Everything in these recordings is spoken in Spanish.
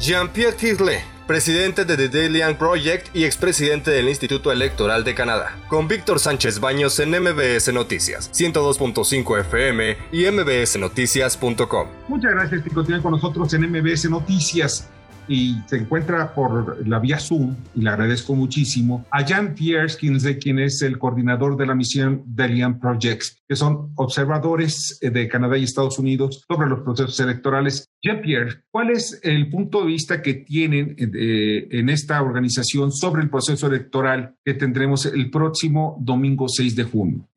Jean-Pierre Tirle, presidente de The Dalian Project y expresidente del Instituto Electoral de Canadá, con Víctor Sánchez Baños en MBS Noticias, 102.5 FM y mbsnoticias.com. Muchas gracias por continuar con nosotros en MBS Noticias y se encuentra por la vía Zoom, y le agradezco muchísimo, a Jean Pierre quien es el coordinador de la misión Dalian Projects, que son observadores eh, de Canadá y Estados Unidos sobre los procesos electorales. Jean Pierre, ¿cuál es el punto de vista que tienen eh, en esta organización sobre el proceso electoral que tendremos el próximo domingo 6 de junio?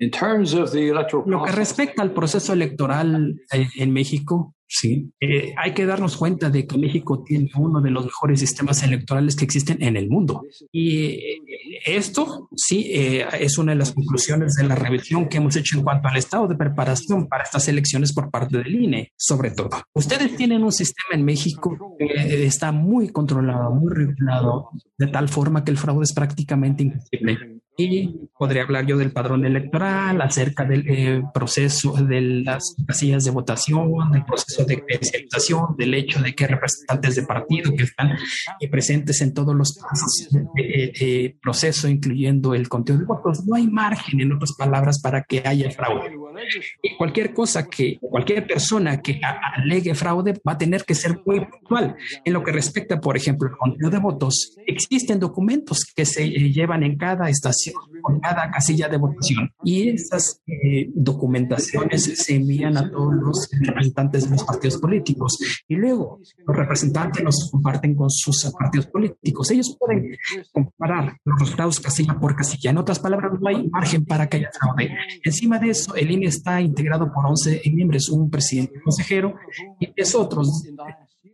Lo que respecta al proceso electoral eh, en México, Sí, eh, hay que darnos cuenta de que México tiene uno de los mejores sistemas electorales que existen en el mundo. Y eh, esto, sí, eh, es una de las conclusiones de la revisión que hemos hecho en cuanto al estado de preparación para estas elecciones por parte del INE, sobre todo. Ustedes tienen un sistema en México que está muy controlado, muy regulado, de tal forma que el fraude es prácticamente imposible. Y podría hablar yo del padrón electoral, acerca del eh, proceso de las casillas de votación, del proceso de credencialización, del hecho de que representantes de partido que están eh, presentes en todos los pasos eh, proceso, incluyendo el conteo de votos. No hay margen, en otras palabras, para que haya fraude. Y cualquier cosa que, cualquier persona que alegue fraude va a tener que ser muy puntual. En lo que respecta, por ejemplo, al conteo de votos, existen documentos que se llevan en cada estación con cada casilla de votación. Y esas eh, documentaciones se envían a todos los representantes de los partidos políticos. Y luego los representantes los comparten con sus partidos políticos. Ellos pueden comparar los resultados casilla por casilla. En otras palabras, no hay margen para que haya fraude. Encima de eso, el INE está integrado por 11 miembros, un presidente consejero y es otros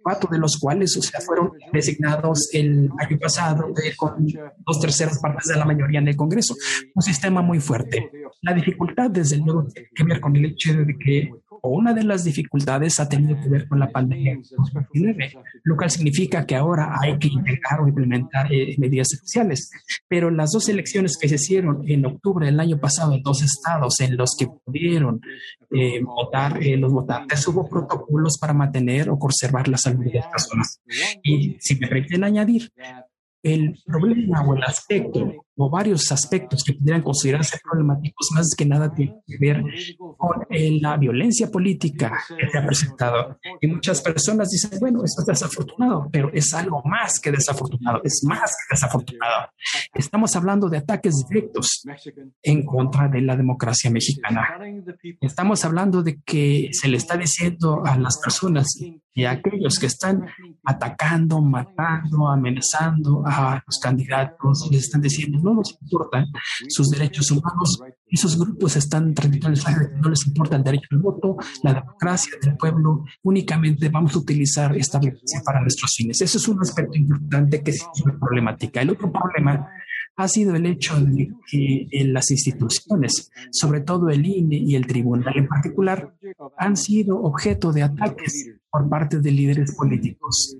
cuatro de los cuales o sea, fueron designados el año pasado con dos terceras partes de la mayoría en el Congreso. Un sistema muy fuerte. La dificultad, desde luego, tiene que ver con el hecho de que una de las dificultades ha tenido que ver con la pandemia lo cual significa que ahora hay que integrar o implementar eh, medidas especiales. Pero las dos elecciones que se hicieron en octubre del año pasado en dos estados en los que pudieron eh, votar eh, los votantes, hubo protocolos para mantener o conservar la salud de las personas. Y si me permiten añadir, el problema o el aspecto o varios aspectos que pudieran considerarse problemáticos, más que nada tienen que ver con eh, la violencia política que se ha presentado. Y muchas personas dicen, bueno, eso es desafortunado, pero es algo más que desafortunado, es más que desafortunado. Estamos hablando de ataques directos en contra de la democracia mexicana. Estamos hablando de que se le está diciendo a las personas y aquellos que están atacando, matando, amenazando a los candidatos, les están diciendo, no nos importan sus derechos humanos. Esos grupos están transmitiendo el mensaje que no les importa el derecho al voto, la democracia del pueblo, únicamente vamos a utilizar esta violencia para nuestros fines. Eso es un aspecto importante que es problemática. El otro problema ha sido el hecho de que en las instituciones, sobre todo el INE y el tribunal en particular, han sido objeto de ataques por parte de líderes políticos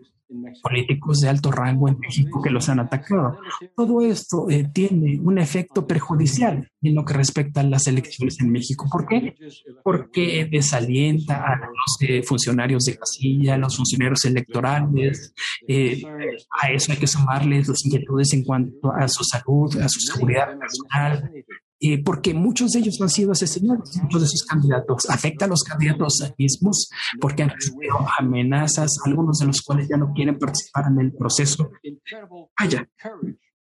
políticos de alto rango en México que los han atacado. Todo esto eh, tiene un efecto perjudicial en lo que respecta a las elecciones en México. ¿Por qué? Porque desalienta a los eh, funcionarios de casilla, a los funcionarios electorales. Eh, a eso hay que sumarles las inquietudes en cuanto a su salud, a su seguridad personal, eh, porque muchos de ellos han sido asesinados, muchos de sus candidatos. Afecta a los candidatos mismos porque han recibido amenazas, algunos de los cuales ya no quieren participar en el proceso. Vaya,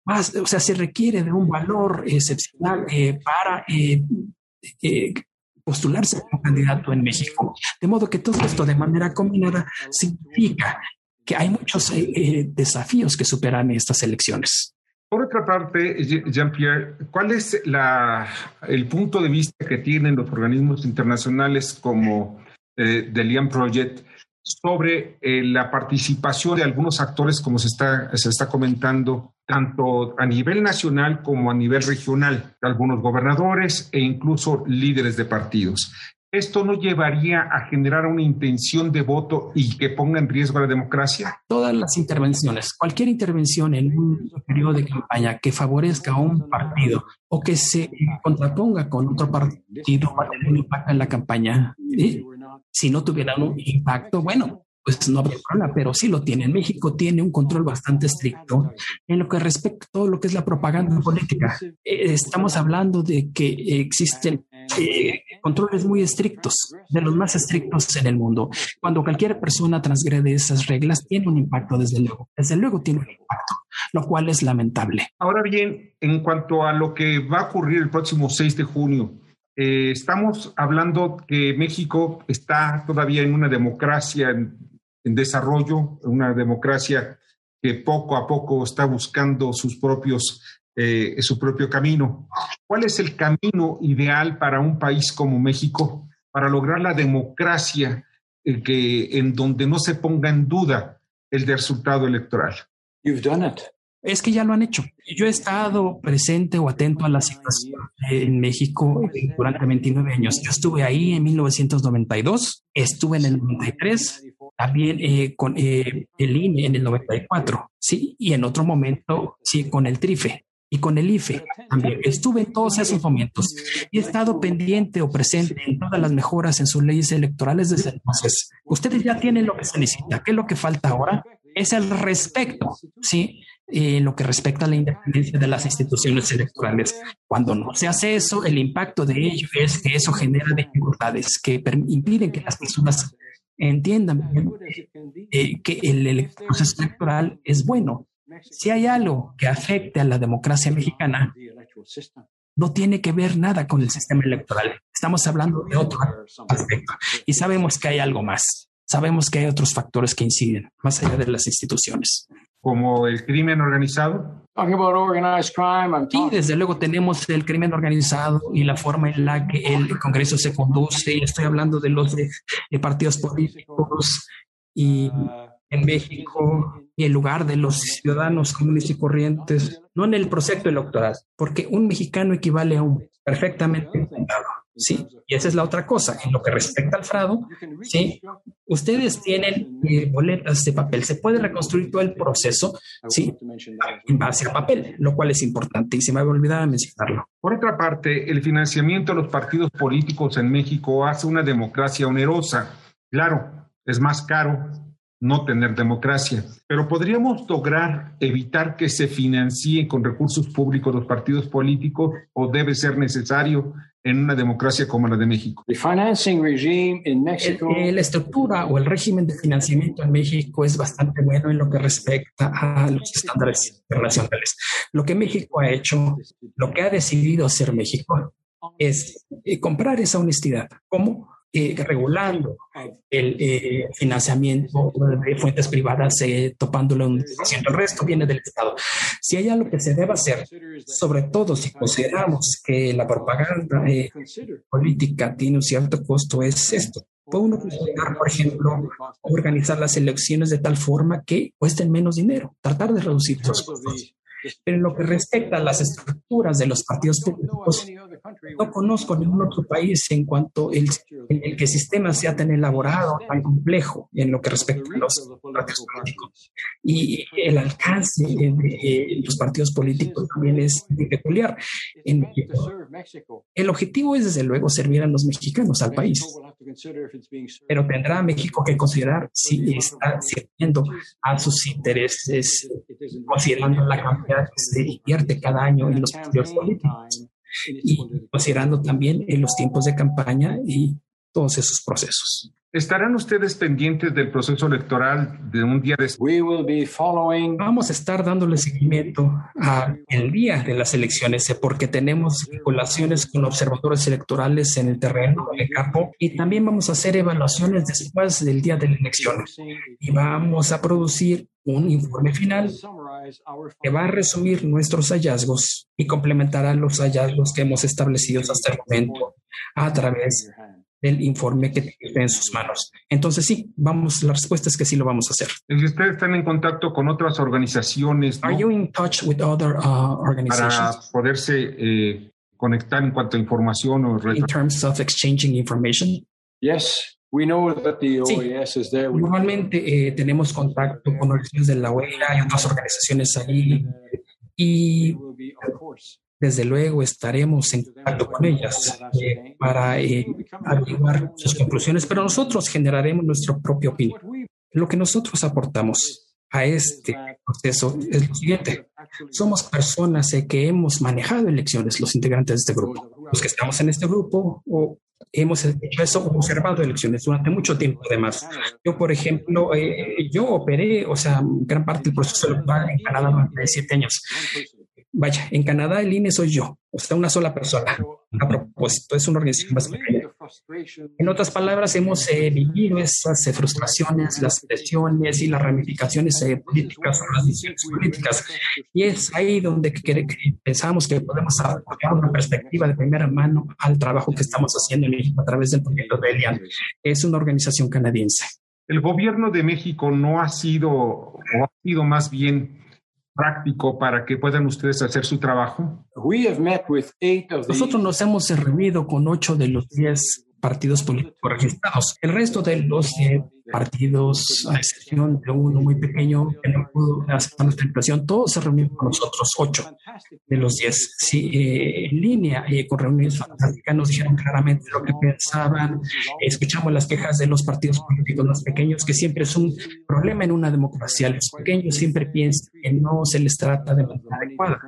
más, o sea, se requiere de un valor excepcional eh, para eh, postularse como candidato en México. De modo que todo esto de manera combinada significa que hay muchos desafíos que superan estas elecciones. Por otra parte, Jean-Pierre, ¿cuál es la, el punto de vista que tienen los organismos internacionales como eh, The Project sobre eh, la participación de algunos actores, como se está, se está comentando, tanto a nivel nacional como a nivel regional, algunos gobernadores e incluso líderes de partidos? ¿Esto no llevaría a generar una intención de voto y que ponga en riesgo la democracia? Todas las intervenciones, cualquier intervención en un periodo de campaña que favorezca a un partido o que se contraponga con otro partido va a tener un impacto en la campaña. Si no tuviera un impacto, bueno, pues no habría problema, pero sí lo tiene. México tiene un control bastante estricto en lo que respecta a todo lo que es la propaganda política. Eh, estamos hablando de que existen eh, controles muy estrictos, de los más estrictos en el mundo. Cuando cualquier persona transgrede esas reglas, tiene un impacto, desde luego. Desde luego tiene un impacto, lo cual es lamentable. Ahora bien, en cuanto a lo que va a ocurrir el próximo 6 de junio, eh, estamos hablando que México está todavía en una democracia en, desarrollo, una democracia que poco a poco está buscando sus propios, eh, su propio camino. ¿Cuál es el camino ideal para un país como México para lograr la democracia eh, que, en donde no se ponga en duda el resultado electoral? You've done it es que ya lo han hecho. Yo he estado presente o atento a la situación en México durante 29 años. Yo estuve ahí en 1992, estuve en el 93, también eh, con eh, el INE en el 94, sí, y en otro momento, sí, con el TRIFE y con el IFE también. Estuve en todos esos momentos y he estado pendiente o presente en todas las mejoras en sus leyes electorales desde entonces. Ustedes ya tienen lo que se necesita. ¿Qué es lo que falta ahora? Es el respeto, ¿sí? en lo que respecta a la independencia de las instituciones electorales. Cuando no se hace eso, el impacto de ello es que eso genera dificultades que impiden que las personas entiendan eh, que el proceso electoral es bueno. Si hay algo que afecte a la democracia mexicana, no tiene que ver nada con el sistema electoral. Estamos hablando de otro aspecto y sabemos que hay algo más. Sabemos que hay otros factores que inciden más allá de las instituciones como el crimen organizado? Y desde luego tenemos el crimen organizado y la forma en la que el Congreso se conduce. Y estoy hablando de los de, partidos políticos y en México y en lugar de los ciudadanos comunes y corrientes, no en el proceso electoral, porque un mexicano equivale a un perfectamente Sí, y esa es la otra cosa. En lo que respecta al fraude, sí, ustedes tienen eh, boletas de papel. Se puede reconstruir todo el proceso, sí, en base a papel, lo cual es importante y se me había olvidado mencionarlo. Por otra parte, el financiamiento de los partidos políticos en México hace una democracia onerosa. Claro, es más caro no tener democracia. Pero podríamos lograr evitar que se financien con recursos públicos los partidos políticos o debe ser necesario en una democracia como la de México. la estructura o el régimen de financiamiento en México es bastante bueno en lo que respecta a los estándares internacionales. Lo que México ha hecho, lo que ha decidido hacer México es eh, comprar esa honestidad. ¿Cómo? Eh, regulando el eh, financiamiento de fuentes privadas, eh, topándolo un El resto viene del Estado. Si hay algo que se debe hacer, sobre todo si consideramos que la propaganda política tiene un cierto costo, es esto. Puede uno considerar, por ejemplo, organizar las elecciones de tal forma que cuesten menos dinero, tratar de reducir los costos. Pero en lo que respecta a las estructuras de los partidos políticos, no conozco ningún otro país en cuanto el, en el que el sistema sea tan elaborado, tan complejo en lo que respecta a los partidos políticos. Y el alcance de, los partidos políticos también es peculiar. En El objetivo es, desde luego, servir a los mexicanos, al país. Pero tendrá México que considerar si está sirviendo a sus intereses, considerando la cantidad que se invierte cada año en los partidos políticos y considerando también en los tiempos de campaña y todos esos procesos. ¿Estarán ustedes pendientes del proceso electoral de un día después? Vamos a estar dándole seguimiento al día de las elecciones eh, porque tenemos vinculaciones con observadores electorales en el terreno de campo y también vamos a hacer evaluaciones después del día de la elección y vamos a producir un informe final que va a resumir nuestros hallazgos y complementará los hallazgos que hemos establecido hasta el momento a través del informe que tiene en sus manos. Entonces sí, vamos, la respuesta es que sí lo vamos a hacer. ¿Y ustedes están en contacto con otras organizaciones? Are you in touch with other uh, organizations? Para poderse eh, conectar en cuanto a información o In terms of exchanging information? Yes. We know that the OAS sí. is there. Normalmente eh, tenemos contacto con organizaciones de la OEA y otras organizaciones ahí y desde luego estaremos en contacto con ellas eh, para eh, averiguar sus conclusiones, pero nosotros generaremos nuestra propia opinión. Lo que nosotros aportamos a este proceso es lo siguiente. Somos personas que hemos manejado elecciones, los integrantes de este grupo. Los que estamos en este grupo o hemos hecho eso, observado elecciones durante mucho tiempo además. Yo, por ejemplo, eh, yo operé, o sea, gran parte del proceso electoral en Canadá durante siete años. Vaya, en Canadá el INE soy yo, o sea, una sola persona. A propósito, es una organización más pequeña. En otras palabras, hemos eh, vivido esas eh, frustraciones, las presiones y las ramificaciones eh, políticas las decisiones políticas. Y es ahí donde pensamos que podemos aportar una perspectiva de primera mano al trabajo que estamos haciendo en México a través del proyecto de Elian, que es una organización canadiense. El gobierno de México no ha sido, o ha sido más bien práctico para que puedan ustedes hacer su trabajo? Nosotros nos hemos reunido con ocho de los diez partidos políticos registrados. El resto de los eh, partidos, a excepción de uno muy pequeño que no pudo aceptar nuestra invitación, todos se reunieron con nosotros, ocho de los diez. Sí, eh, en línea eh, con reuniones fantásticas nos dijeron claramente lo que pensaban. Escuchamos las quejas de los partidos políticos más pequeños, que siempre es un problema en una democracia. Los pequeños siempre piensan que no se les trata de manera adecuada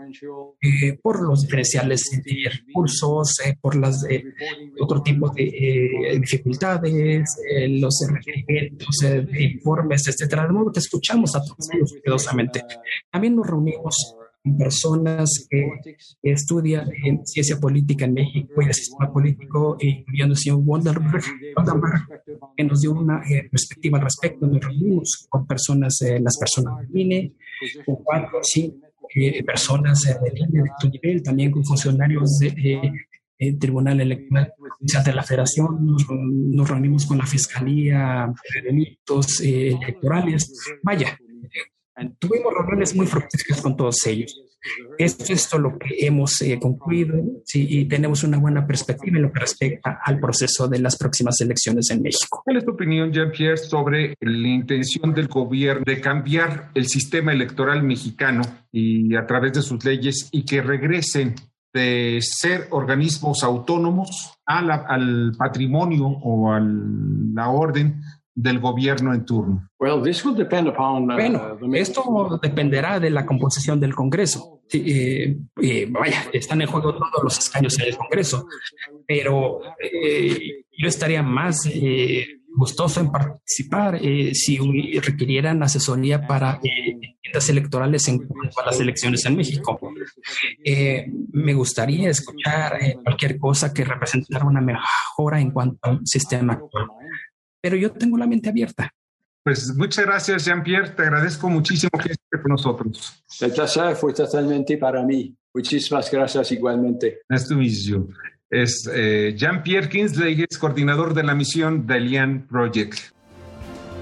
eh, por los diferenciales de recursos, por las otro tipo de dificultades, los informes, etcétera. De modo que escuchamos a todos cuidadosamente. También nos reunimos con personas que estudian en ciencia política en México y el sistema político, incluyendo el señor Wonderberg, que nos dio una eh, perspectiva al respecto. Nos reunimos con personas, eh, las personas del INE, con cuatro cinco eh, personas de línea de tu nivel, también con funcionarios de, el Tribunal Electoral de la Federación, nos, reunimos con la Fiscalía de Delitos eh, Electorales. Vaya, tuvimos reuniones muy fructíferas con todos ellos. Esto es esto lo que hemos eh, concluido sí, y tenemos una buena perspectiva en lo que respecta al proceso de las próximas elecciones en México. ¿Cuál es tu opinión, Jean-Pierre, sobre la intención del gobierno de cambiar el sistema electoral mexicano y a través de sus leyes y que regresen de ser organismos autónomos al patrimonio o a la orden del gobierno en turno. Uh, bueno, esto dependerá de la composición del Congreso. Eh, eh, vaya, están en juego todos los escaños en el Congreso, pero eh, yo estaría más gustoso en participar eh, si requirieran asesoría para electorales en cuanto a las elecciones en México. Eh, me gustaría escuchar eh, cualquier cosa que representara una mejora en cuanto al sistema actual. Pero yo tengo la mente abierta. Pues muchas gracias, Jean-Pierre. Te agradezco muchísimo que estés con nosotros. El placer fue totalmente para mí. Muchísimas gracias igualmente. Nice to meet you es eh, Jean-Pierre Kinsley, es coordinador de la misión Delian Project.